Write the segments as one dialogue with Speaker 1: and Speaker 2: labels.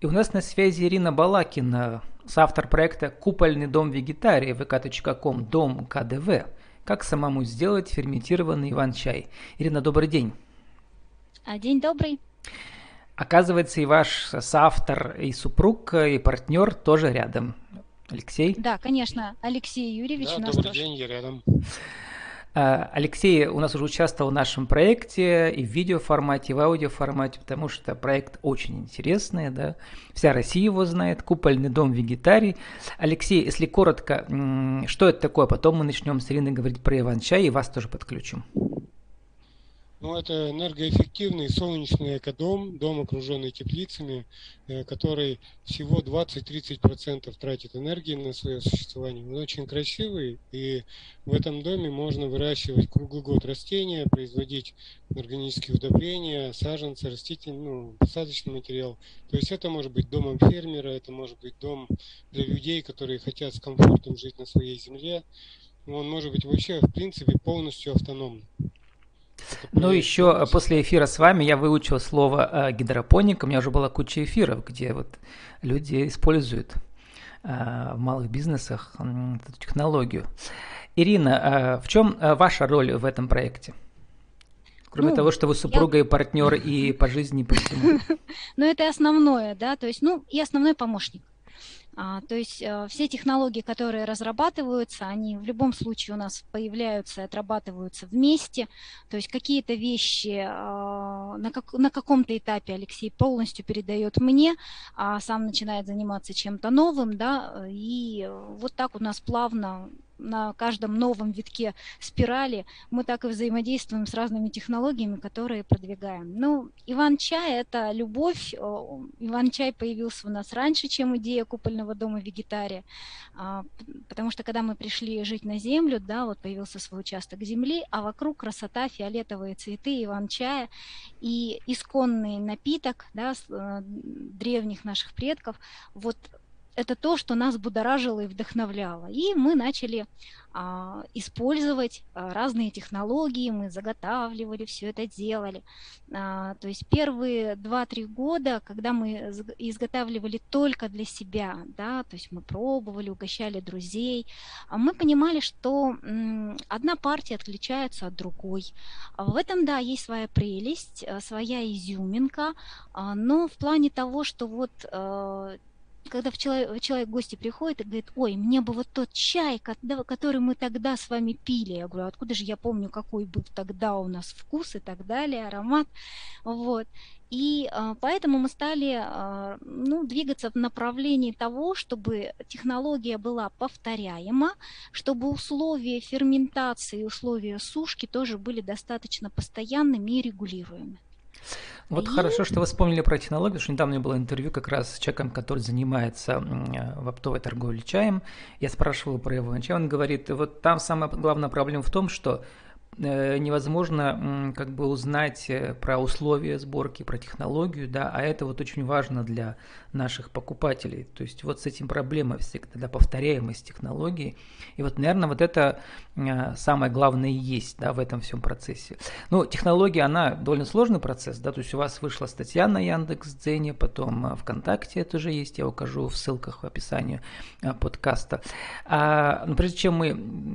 Speaker 1: И у нас на связи Ирина Балакина, соавтор проекта «Купольный дом вегетария» vk.com, дом КДВ. Как самому сделать ферментированный иван-чай? Ирина, добрый день.
Speaker 2: А, день добрый.
Speaker 1: Оказывается, и ваш соавтор, и супруг, и партнер тоже рядом. Алексей?
Speaker 2: Да, конечно, Алексей Юрьевич
Speaker 3: да,
Speaker 2: у нас
Speaker 3: добрый
Speaker 2: тоже.
Speaker 3: день, я рядом.
Speaker 1: А, Алексей у нас уже участвовал в нашем проекте и в видеоформате, и в аудиоформате, потому что проект очень интересный, да. Вся Россия его знает, купольный дом вегетарий. Алексей, если коротко, что это такое? Потом мы начнем с Ириной говорить про Иван-чай и вас тоже подключим.
Speaker 3: Ну, это энергоэффективный солнечный экодом, дом, окруженный теплицами, э, который всего 20-30% тратит энергии на свое существование. Он очень красивый, и в этом доме можно выращивать круглый год растения, производить органические удобрения, саженцы, растительный, ну, посадочный материал. То есть это может быть домом фермера, это может быть дом для людей, которые хотят с комфортом жить на своей земле. Он может быть вообще, в принципе, полностью автономным.
Speaker 1: Ну, еще после эфира с вами я выучил слово э, гидропоника. У меня уже была куча эфиров, где вот люди используют э, в малых бизнесах эту технологию. Ирина, э, в чем ваша роль в этом проекте? Кроме ну, того, что вы супруга я... и партнер и по жизни, и по всему.
Speaker 2: Ну, это основное, да, то есть, ну, и основной помощник. А, то есть э, все технологии, которые разрабатываются, они в любом случае у нас появляются и отрабатываются вместе. То есть какие-то вещи а, на, как, на каком-то этапе Алексей полностью передает мне, а сам начинает заниматься чем-то новым, да, и вот так у нас плавно на каждом новом витке спирали мы так и взаимодействуем с разными технологиями, которые продвигаем. Ну, Иван-чай – это любовь. Иван-чай появился у нас раньше, чем идея купольного дома вегетария, а, потому что когда мы пришли жить на землю, да, вот появился свой участок земли, а вокруг красота, фиолетовые цветы, Иван-чая и исконный напиток да, э, древних наших предков. Вот это то, что нас будоражило и вдохновляло. И мы начали а, использовать а, разные технологии, мы заготавливали, все это делали. А, то есть первые 2-3 года, когда мы изготавливали только для себя, да, то есть мы пробовали, угощали друзей, а мы понимали, что м, одна партия отличается от другой. А в этом, да, есть своя прелесть, а, своя изюминка, но в плане того, что вот когда в человек, человек в гости приходит и говорит, ой, мне бы вот тот чай, который мы тогда с вами пили. Я говорю, откуда же я помню, какой был тогда у нас вкус и так далее, аромат. Вот. И а, поэтому мы стали а, ну, двигаться в направлении того, чтобы технология была повторяема, чтобы условия ферментации, условия сушки тоже были достаточно постоянными и регулируемыми.
Speaker 1: Вот и... хорошо, что вы вспомнили про технологию, потому что недавно у меня было интервью как раз с человеком, который занимается в оптовой торговле чаем. Я спрашивал про его чай, он говорит, вот там самая главная проблема в том, что Э, невозможно как бы узнать э, про условия сборки, про технологию, да, а это вот очень важно для наших покупателей. То есть вот с этим проблема всегда, повторяемость технологии. И вот, наверное, вот это э, самое главное и есть, да, в этом всем процессе. Ну, технология, она довольно сложный процесс, да, то есть у вас вышла статья на Яндекс.Дзене, потом ВКонтакте это уже есть, я укажу в ссылках в описании подкаста. А, но прежде чем мы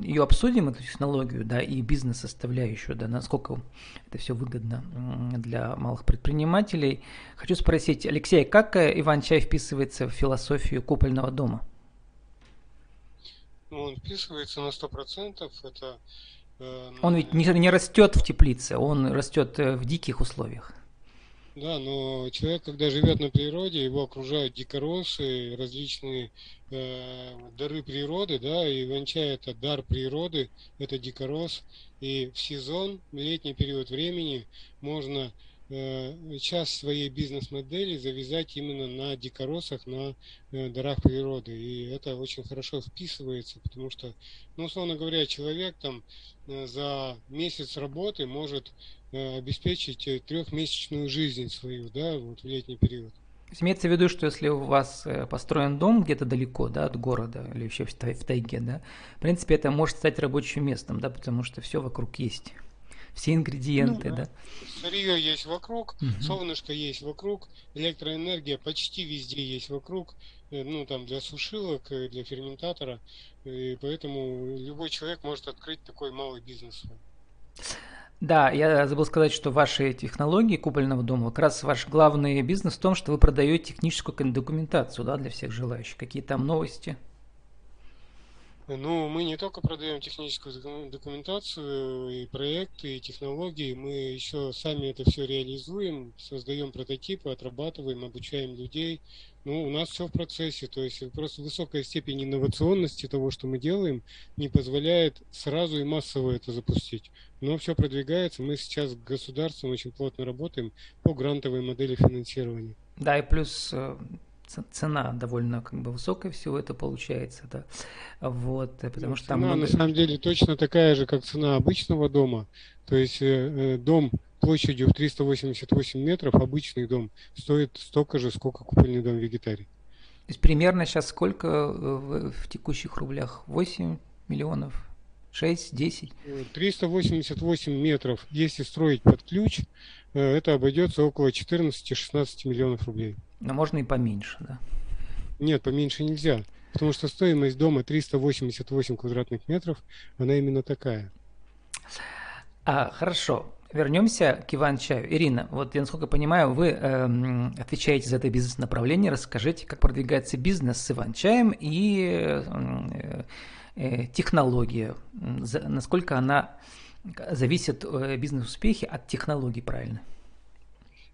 Speaker 1: ее обсудим, эту технологию, да, и бизнес составляющую, да, насколько это все выгодно для малых предпринимателей. Хочу спросить, Алексей, как э, Иван-чай вписывается в философию купольного дома?
Speaker 3: Ну, он вписывается на 100%. Это,
Speaker 1: э, он ведь не, не растет в теплице, он растет э, в диких условиях.
Speaker 3: Да, но человек, когда живет на природе, его окружают дикоросы, различные э, дары природы, да, и иван-чай это дар природы, это дикорос, и в сезон, в летний период времени можно часть своей бизнес-модели завязать именно на дикоросах, на э, дарах природы. И это очень хорошо вписывается, потому что, ну, условно говоря, человек там э, за месяц работы может Э, обеспечить э, трехмесячную жизнь свою, да, вот в летний период.
Speaker 1: Имеется в виду, что если у вас э, построен дом где-то далеко, да, от города или еще в тайге, да, в принципе, это может стать рабочим местом, да, потому что все вокруг есть. Все ингредиенты,
Speaker 3: ну,
Speaker 1: да.
Speaker 3: Сырье есть вокруг, угу. солнышко есть вокруг, электроэнергия почти везде есть вокруг, э, ну там для сушилок, э, для ферментатора, и поэтому любой человек может открыть такой малый бизнес.
Speaker 1: Да, я забыл сказать, что ваши технологии купольного дома, как раз ваш главный бизнес в том, что вы продаете техническую документацию да, для всех желающих. Какие там новости?
Speaker 3: Ну, мы не только продаем техническую документацию и проекты, и технологии, мы еще сами это все реализуем, создаем прототипы, отрабатываем, обучаем людей. Ну, у нас все в процессе, то есть просто высокая степень инновационности того, что мы делаем, не позволяет сразу и массово это запустить. Но все продвигается, мы сейчас с государством очень плотно работаем по грантовой модели финансирования.
Speaker 1: Да, и плюс э, цена довольно как бы высокая всего это получается, да. Вот, э, потому ну, что
Speaker 3: там много... на самом деле точно такая же, как цена обычного дома. То есть э, э дом площадью в 388 метров, обычный дом, стоит столько же, сколько купольный дом вегетарий.
Speaker 1: То есть примерно сейчас сколько в, в текущих рублях? 8 миллионов? 6, 10?
Speaker 3: 388 метров, если строить под ключ, это обойдется около 14-16 миллионов рублей.
Speaker 1: Но можно и поменьше, да?
Speaker 3: Нет, поменьше нельзя. Потому что стоимость дома 388 квадратных метров, она именно такая.
Speaker 1: А, хорошо. Вернемся к Иван-чаю. Ирина, вот я насколько понимаю, вы э, отвечаете за это бизнес-направление. Расскажите, как продвигается бизнес с Иван-чаем и э, э, технология. За, насколько она зависит э, бизнес-успехи от технологий, правильно?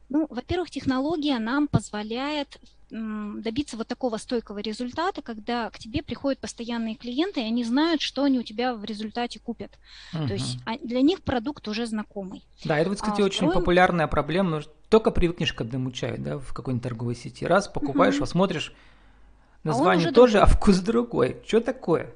Speaker 2: Ну, во-первых, технология нам позволяет добиться вот такого стойкого результата, когда к тебе приходят постоянные клиенты, и они знают, что они у тебя в результате купят. Угу. То есть а, для них продукт уже знакомый.
Speaker 1: Да, это, вот, кстати, а очень втором... популярная проблема. Только привыкнешь к одному чаю, да, в какой-нибудь торговой сети. Раз покупаешь, угу. посмотришь, а название а тоже, другой. а вкус другой. Что такое?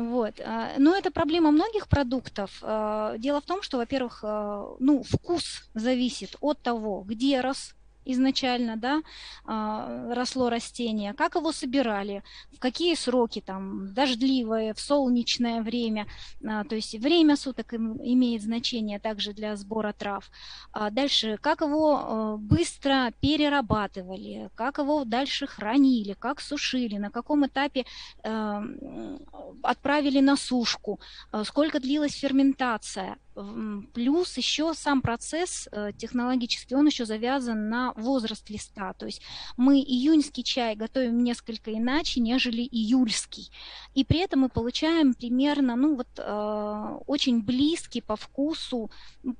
Speaker 2: Вот. А, но это проблема многих продуктов. А, дело в том, что, во-первых, а, ну, вкус зависит от того, где рос изначально, да, а, росло растение, как его собирали, в какие сроки, там, дождливое, в солнечное время, а, то есть время суток имеет значение также для сбора трав. А дальше, как его быстро перерабатывали, как его дальше хранили, как сушили, на каком этапе отправили на сушку, сколько длилась ферментация, Плюс еще сам процесс э, технологический, он еще завязан на возраст листа. То есть мы июньский чай готовим несколько иначе, нежели июльский. И при этом мы получаем примерно, ну вот, э, очень близкий по вкусу,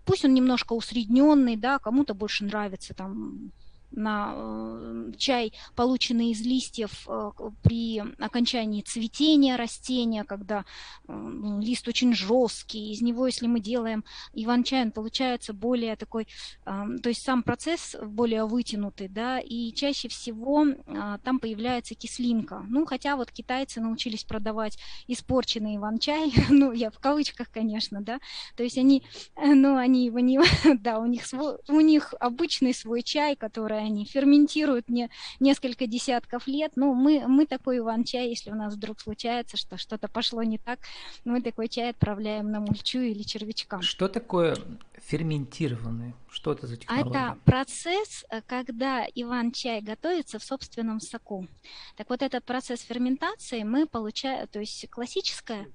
Speaker 2: пусть он немножко усредненный, да, кому-то больше нравится там на э, чай, полученный из листьев э, при окончании цветения растения, когда э, ну, лист очень жесткий, из него, если мы делаем иван-чай, он получается более такой, то есть сам процесс более вытянутый, да, и чаще всего там появляется кислинка. Ну, хотя вот китайцы научились продавать испорченный иван-чай, ну, я в кавычках, конечно, да, то есть они, ну, они его не, да, у них, свой, у них обычный свой чай, который они ферментируют не, несколько десятков лет. Ну, мы, мы такой иван-чай, если у нас вдруг случается, что что-то пошло не так, мы такой чай отправляем на мульчу или червячкам.
Speaker 1: Что такое ферментированный? Что это за технология?
Speaker 2: Это процесс, э, когда иван-чай готовится в собственном соку. Так вот, этот процесс ферментации мы получаем, то есть классическая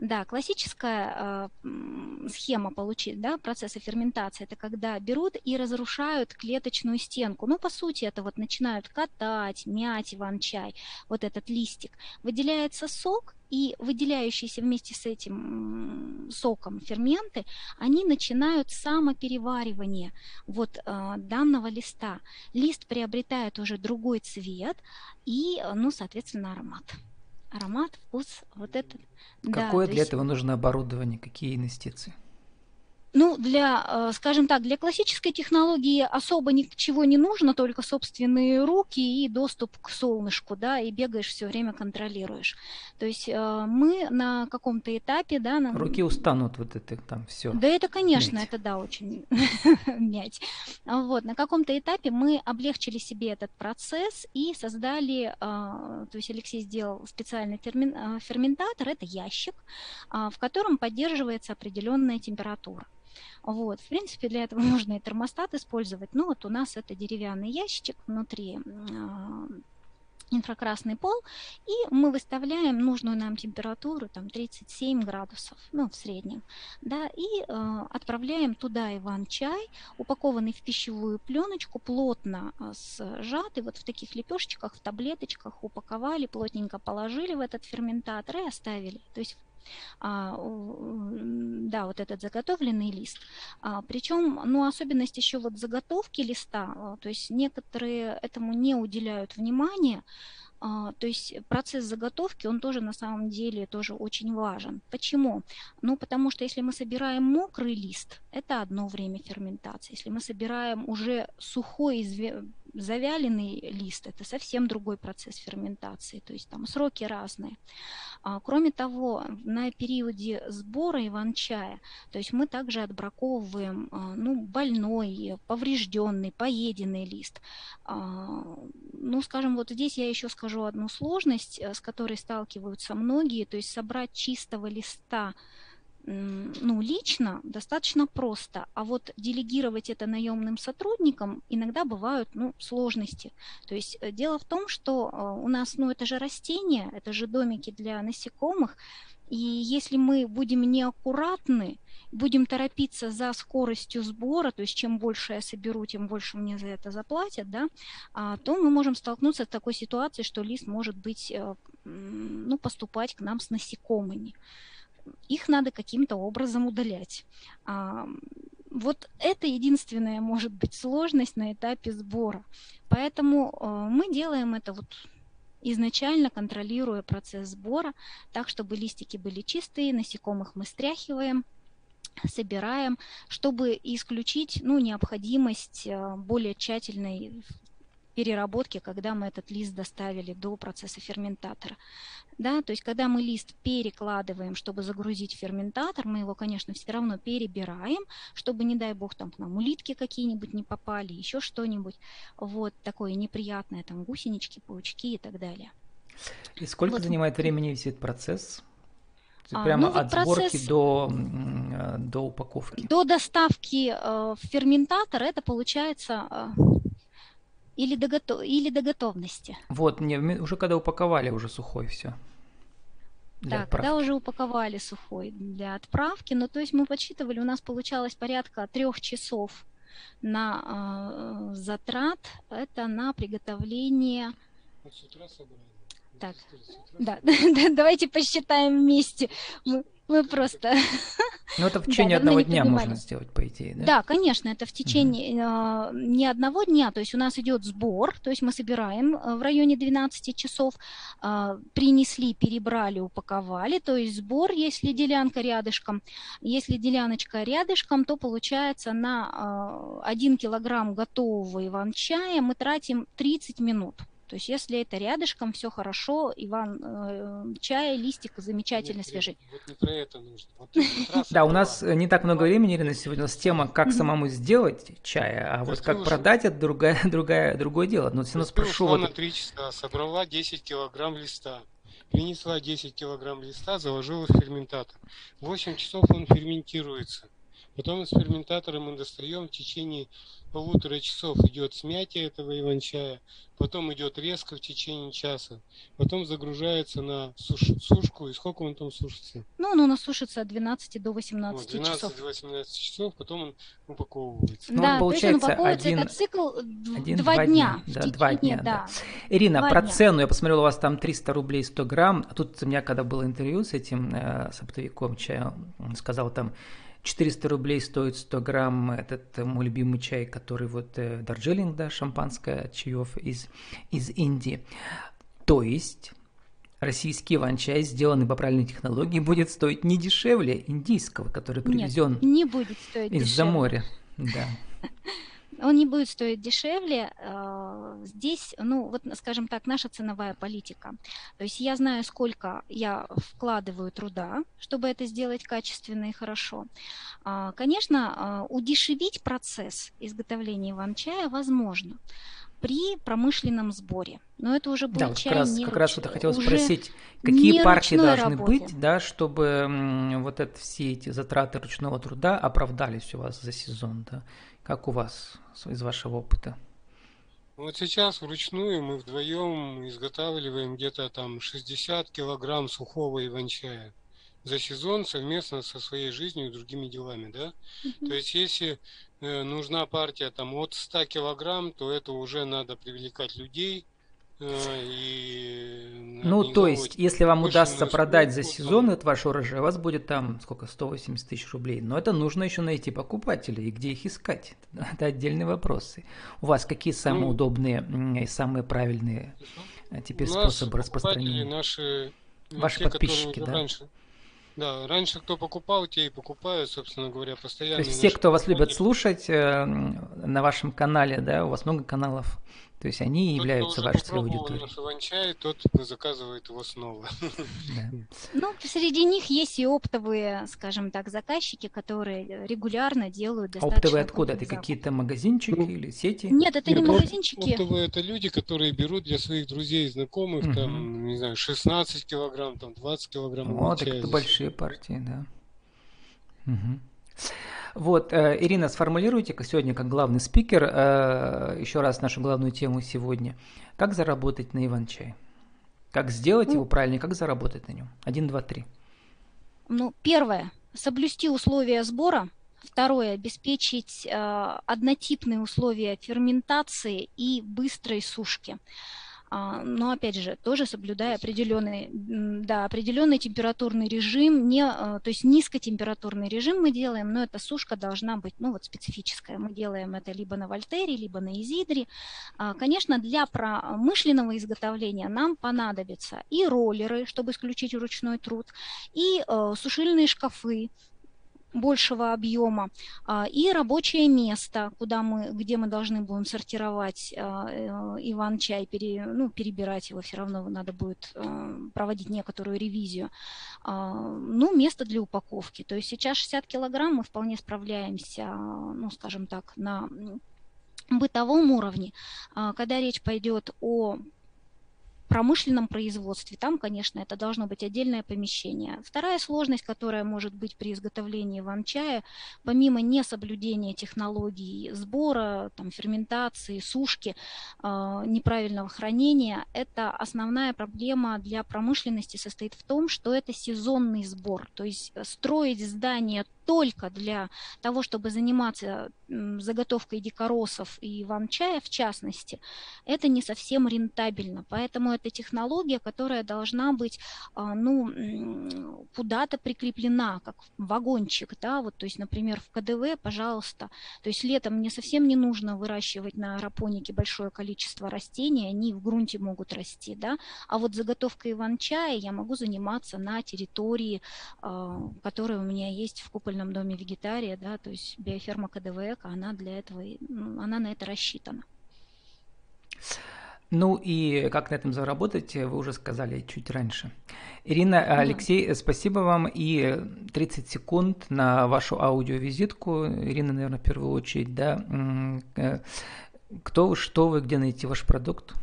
Speaker 2: да, классическая э, схема получить, да, процесса ферментации, это когда берут и разрушают клеточную стенку. Ну, по сути, это вот начинают катать, мять иван-чай, вот этот листик. Выделяется сок, и выделяющиеся вместе с этим соком ферменты, они начинают самопереваривание вот э, данного листа. Лист приобретает уже другой цвет и, ну, соответственно, аромат аромат, вкус, вот это.
Speaker 1: Какое да, для есть... этого нужно оборудование, какие инвестиции?
Speaker 2: Ну, для, э, скажем так, для классической технологии особо ничего не нужно, только собственные руки и доступ к солнышку, да, и бегаешь все время, контролируешь. То есть э, мы на каком-то этапе, да... На...
Speaker 1: Руки устанут вот это там все.
Speaker 2: Да это, конечно, мять. это да, очень мять. Вот, на каком-то этапе мы облегчили себе этот процесс и создали, то есть Алексей сделал специальный ферментатор, это ящик, в котором поддерживается определенная температура. Вот, в принципе, для этого можно и термостат использовать. Ну, вот у нас это деревянный ящичек внутри а, инфракрасный пол, и мы выставляем нужную нам температуру, там 37 градусов, ну, в среднем, да, и э, отправляем туда иван-чай, упакованный в пищевую пленочку, плотно э, сжатый, вот в таких лепешечках, в таблеточках упаковали, плотненько положили в этот ферментатор и оставили. То есть а, да, вот этот заготовленный лист. А, причем, ну, особенность еще вот заготовки листа, а, то есть некоторые этому не уделяют внимания, то есть процесс заготовки, он тоже на самом деле тоже очень важен. Почему? Ну, потому что если мы собираем мокрый лист, это одно время ферментации. Если мы собираем уже сухой, завяленный лист, это совсем другой процесс ферментации, то есть там сроки разные. А, кроме того, на периоде сбора иван-чая, то есть мы также отбраковываем а, ну, больной, поврежденный, поеденный лист. А, ну, скажем, вот здесь я еще скажу одну сложность, э, с которой сталкиваются многие, то есть собрать чистого листа ну, лично достаточно просто, а вот делегировать это наемным сотрудникам иногда бывают ну, сложности. То есть э, дело в том, что э, у нас, ну, это же растения, это же домики для насекомых, и если мы будем неаккуратны, будем торопиться за скоростью сбора, то есть чем больше я соберу, тем больше мне за это заплатят, да, а, то мы можем столкнуться с такой ситуацией, что лист может быть, э, ну, поступать к нам с насекомыми их надо каким-то образом удалять. Вот это единственная, может быть, сложность на этапе сбора. Поэтому а, мы делаем это вот изначально контролируя процесс сбора, так, чтобы листики были чистые, насекомых мы стряхиваем, собираем, чтобы исключить ну, необходимость а, более тщательной переработки, когда мы этот лист доставили до процесса ферментатора. Да, то есть когда мы лист перекладываем, чтобы загрузить ферментатор, мы его, конечно, все равно перебираем, чтобы, не дай бог, там к нам улитки какие-нибудь не попали, еще что-нибудь, вот такое неприятное, там гусенички, паучки и так далее.
Speaker 1: И сколько вот. занимает времени весь этот процесс? А, Прямо ну, от сборки процесс... до, э, до упаковки.
Speaker 2: До доставки э, в ферментатор это получается э, или до, готов... или до готовности.
Speaker 1: Вот, не, уже когда упаковали, уже сухой все.
Speaker 2: Да, когда уже упаковали сухой для отправки, ну то есть мы подсчитывали, у нас получалось порядка трех часов на э, затрат, это на приготовление. Вот с утра собрали. Так, да, давайте посчитаем вместе. Мы, мы просто...
Speaker 1: Ну, это в течение да, одного дня можно сделать, по идее, да?
Speaker 2: Да, конечно, это в течение mm-hmm. э, не одного дня, то есть у нас идет сбор, то есть мы собираем э, в районе 12 часов, э, принесли, перебрали, упаковали, то есть сбор, если делянка рядышком. Если деляночка рядышком, то получается на э, 1 килограмм готового иван-чая мы тратим 30 минут. То есть если это рядышком, все хорошо, Иван, э, чай, листик замечательно свежий.
Speaker 3: Вот не про это нужно. Вот
Speaker 1: да, у нас не так много времени, Ирина, сегодня у нас тема, как самому сделать чай, а вот как продать, это другая, другая, другое дело. Но все равно спрошу...
Speaker 3: Вот... на 3 часа, собрала 10 килограмм листа. Принесла 10 килограмм листа, заложила в ферментатор. 8 часов он ферментируется. Потом из ферментатора мы достаем в течение полутора часов идет смятие этого иван-чая, потом идет резко в течение часа, потом загружается на суш, сушку, и сколько он там сушится?
Speaker 2: Ну, он у нас сушится от 12 до 18 вот,
Speaker 3: 12
Speaker 2: часов.
Speaker 3: 12 до 18 часов, потом он упаковывается.
Speaker 2: Ну, да, получается, то есть он упаковывается, один, этот цикл один, два, два дня.
Speaker 1: дня. Да, два дня, да. да. Ирина, два про дня. цену, я посмотрел, у вас там 300 рублей 100 грамм, а тут у меня, когда было интервью с этим, э, с оптовиком чая, он сказал там 400 рублей стоит 100 грамм этот э, мой любимый чай, который вот э, Дарджилинг, да, шампанское от чаев из, из Индии. То есть российский иван-чай, сделанный по правильной технологии, будет стоить не дешевле индийского, который привезен
Speaker 2: Нет, не будет стоить
Speaker 1: из-за моря. Да.
Speaker 2: Он не будет стоить дешевле. А, здесь, ну, вот, скажем так, наша ценовая политика. То есть я знаю, сколько я вкладываю труда, чтобы это сделать качественно и хорошо. А, конечно, а, удешевить процесс изготовления иван-чая возможно при промышленном сборе. Но это уже будет
Speaker 1: да, вот
Speaker 2: чай
Speaker 1: как раз,
Speaker 2: не
Speaker 1: как
Speaker 2: руч...
Speaker 1: раз вот я хотела спросить, какие партии должны
Speaker 2: работы.
Speaker 1: быть, да, чтобы вот это, все эти затраты ручного труда оправдались у вас за сезон, да? Как у вас из вашего опыта?
Speaker 3: Вот сейчас вручную мы вдвоем изготавливаем где-то там 60 килограмм сухого иван-чая за сезон совместно со своей жизнью и другими делами, да? Mm-hmm. То есть если э, нужна партия там от 100 килограмм, то это уже надо привлекать людей, и
Speaker 1: ну, то есть, если вам удастся продать за сезон этот ваш урожай, у вас будет там сколько, 180 тысяч рублей. Но это нужно еще найти покупателей и где их искать. Это отдельные вопросы. У вас какие самые ну, удобные и самые правильные э, теперь способы распространения?
Speaker 3: Наши,
Speaker 1: Ваши те, подписчики, да?
Speaker 3: Раньше, да, раньше кто покупал, те и покупают, собственно говоря, постоянно.
Speaker 1: То есть все, кто вас любят слушать э, на вашем канале, да, у вас много каналов, то есть они тот, являются вашей целевой аудиторией.
Speaker 3: Наш иван-чай, тот заказывает его снова.
Speaker 2: Да. Ну, среди них есть и оптовые, скажем так, заказчики, которые регулярно делают достаточно...
Speaker 1: Оптовые откуда? Это какие-то магазинчики ну, или сети?
Speaker 2: Нет, это Нет, не магазинчики.
Speaker 3: Оптовые это люди, которые берут для своих друзей и знакомых, угу. там, не знаю, 16 килограмм, там, 20 килограмм.
Speaker 1: Вот, это большие партии, да. Угу. Вот, э, Ирина, сформулируйте-ка сегодня как главный спикер э, еще раз нашу главную тему сегодня. Как заработать на Иван-чай? Как сделать ну, его правильно как заработать на нем? Один, два, три.
Speaker 2: Ну, первое, соблюсти условия сбора. Второе, обеспечить э, однотипные условия ферментации и быстрой сушки. А, но опять же, тоже соблюдая определенный, да, определенный температурный режим, не, а, то есть низкотемпературный режим мы делаем, но эта сушка должна быть ну, вот специфическая. Мы делаем это либо на вольтере, либо на изидре. А, конечно, для промышленного изготовления нам понадобятся и роллеры, чтобы исключить ручной труд, и сушильные шкафы, большего объема а, и рабочее место, куда мы, где мы должны будем сортировать а, э, иван-чай, пере, ну, перебирать его, все равно надо будет а, проводить некоторую ревизию. Ну, место для упаковки. То есть сейчас 60 килограмм мы вполне справляемся, ну, скажем так, на бытовом уровне. Когда речь пойдет о промышленном производстве, там, конечно, это должно быть отдельное помещение. Вторая сложность, которая может быть при изготовлении ван-чая, помимо несоблюдения технологий сбора, там, ферментации, сушки, э, неправильного хранения, это основная проблема для промышленности состоит в том, что это сезонный сбор. То есть строить здание только для того, чтобы заниматься заготовкой дикоросов и ван-чая в частности, это не совсем рентабельно. Поэтому это технология, которая должна быть а, ну, куда-то прикреплена, как вагончик. Да? Вот, то есть, например, в КДВ, пожалуйста, то есть летом мне совсем не нужно выращивать на аэропонике большое количество растений, они в грунте могут расти. Да? А вот заготовкой иван-чая я могу заниматься на территории, а, которая у меня есть в купольном доме вегетария, да, то есть биоферма КДВЭК, она для этого, она на это рассчитана.
Speaker 1: Ну и как на этом заработать, вы уже сказали чуть раньше. Ирина, да. Алексей, спасибо вам. И 30 секунд на вашу аудиовизитку. Ирина, наверное, в первую очередь, да. Э, кто вы, что вы, где найти ваш продукт?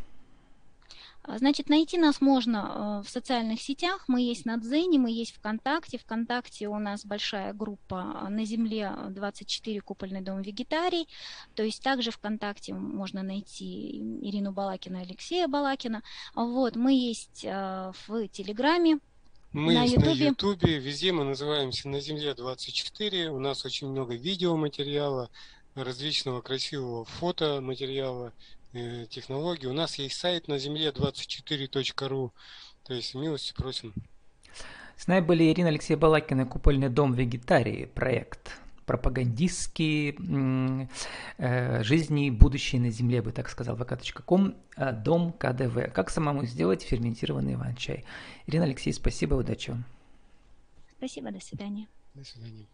Speaker 2: А, значит, найти нас можно э, в социальных сетях. Мы есть на Дзене, мы есть ВКонтакте. ВКонтакте у нас большая группа а, «На земле 24. Купольный дом вегетарий». То есть также ВКонтакте можно найти Ирину Балакину и Алексея Балакина. Вот, мы есть э, в Телеграме,
Speaker 3: мы на есть YouTube. на Ютубе, везде мы называемся «На земле 24». У нас очень много видеоматериала, различного красивого фотоматериала. Э, технологий. У нас есть сайт на земле 24.ru, то есть милости просим.
Speaker 1: С нами были Ирина Алексея Балакина, Купольный дом вегетарии, проект. пропагандистские э, жизни и будущее на земле, бы так сказал, vk.com, э, дом КДВ. Как самому сделать ферментированный иван-чай? Ирина Алексей, спасибо, удачи вам.
Speaker 2: Спасибо, до свидания.
Speaker 3: До свидания.